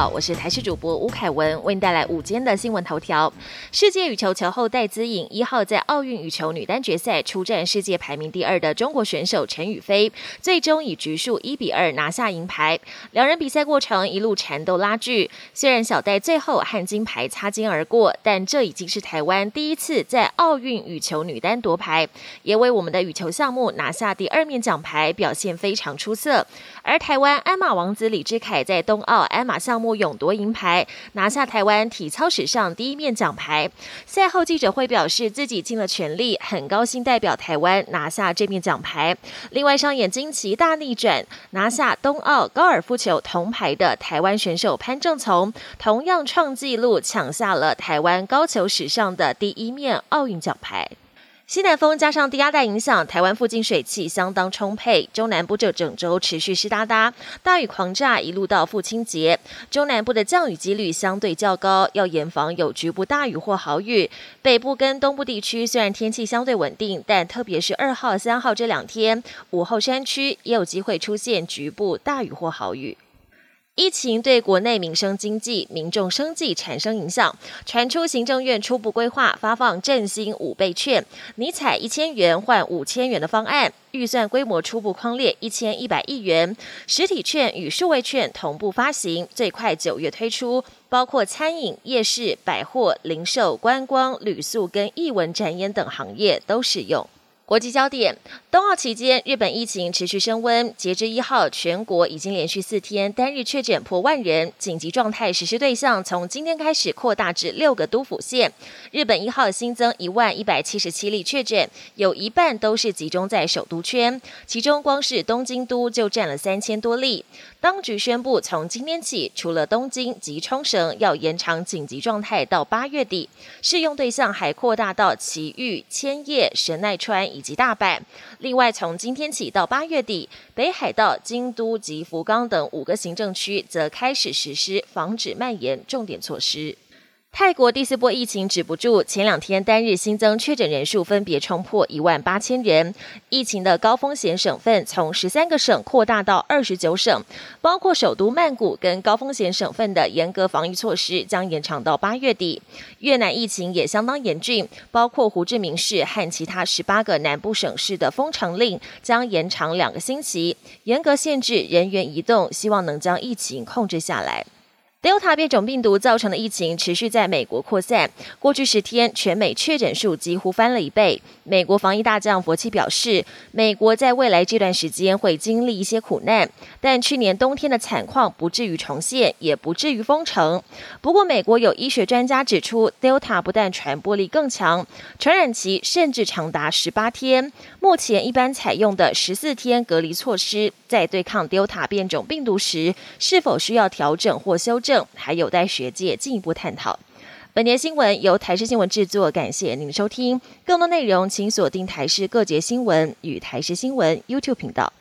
好，我是台视主播吴凯文，为您带来午间的新闻头条。世界羽球球后戴资颖一号在奥运羽球女单决赛出战世界排名第二的中国选手陈雨菲，最终以局数一比二拿下银牌。两人比赛过程一路缠斗拉锯，虽然小戴最后和金牌擦肩而过，但这已经是台湾第一次在奥运羽球女单夺牌，也为我们的羽球项目拿下第二面奖牌，表现非常出色。而台湾鞍马王子李志凯在冬奥鞍马项目勇夺银牌，拿下台湾体操史上第一面奖牌。赛后记者会表示，自己尽了全力，很高兴代表台湾拿下这面奖牌。另外，上演惊奇大逆转，拿下冬奥高尔夫球铜牌的台湾选手潘正从，同样创纪录，抢下了台湾高球史上的第一面奥运奖牌。西南风加上低压带影响，台湾附近水汽相当充沛。中南部这整周持续湿哒哒，大雨狂炸，一路到父亲节。中南部的降雨几率相对较高，要严防有局部大雨或豪雨。北部跟东部地区虽然天气相对稳定，但特别是二号、三号这两天，午后山区也有机会出现局部大雨或豪雨。疫情对国内民生经济、民众生计产生影响，传出行政院初步规划发放振兴五倍券，拟采一千元换五千元的方案，预算规模初步框列一千一百亿元，实体券与数位券同步发行，最快九月推出，包括餐饮、夜市、百货、零售、观光、旅宿跟艺文展演等行业都适用。国际焦点：冬奥期间，日本疫情持续升温。截至一号，全国已经连续四天单日确诊破万人，紧急状态实施对象从今天开始扩大至六个都府县。日本一号新增一万一百七十七例确诊，有一半都是集中在首都圈，其中光是东京都就占了三千多例。当局宣布，从今天起，除了东京及冲绳要延长紧急状态到八月底，适用对象还扩大到埼玉、千叶、神奈川。以及大阪。另外，从今天起到八月底，北海道、京都及福冈等五个行政区则开始实施防止蔓延重点措施。泰国第四波疫情止不住，前两天单日新增确诊人数分别冲破一万八千人。疫情的高风险省份从十三个省扩大到二十九省，包括首都曼谷跟高风险省份的严格防疫措施将延长到八月底。越南疫情也相当严峻，包括胡志明市和其他十八个南部省市的封城令将延长两个星期，严格限制人员移动，希望能将疫情控制下来。Delta 变种病毒造成的疫情持续在美国扩散。过去十天，全美确诊数几乎翻了一倍。美国防疫大将佛奇表示，美国在未来这段时间会经历一些苦难，但去年冬天的惨况不至于重现，也不至于封城。不过，美国有医学专家指出，Delta 不但传播力更强，传染期甚至长达十八天。目前一般采用的十四天隔离措施，在对抗 Delta 变种病毒时，是否需要调整或修正？还有待学界进一步探讨。本节新闻由台视新闻制作，感谢您的收听。更多内容请锁定台视各节新闻与台视新闻 YouTube 频道。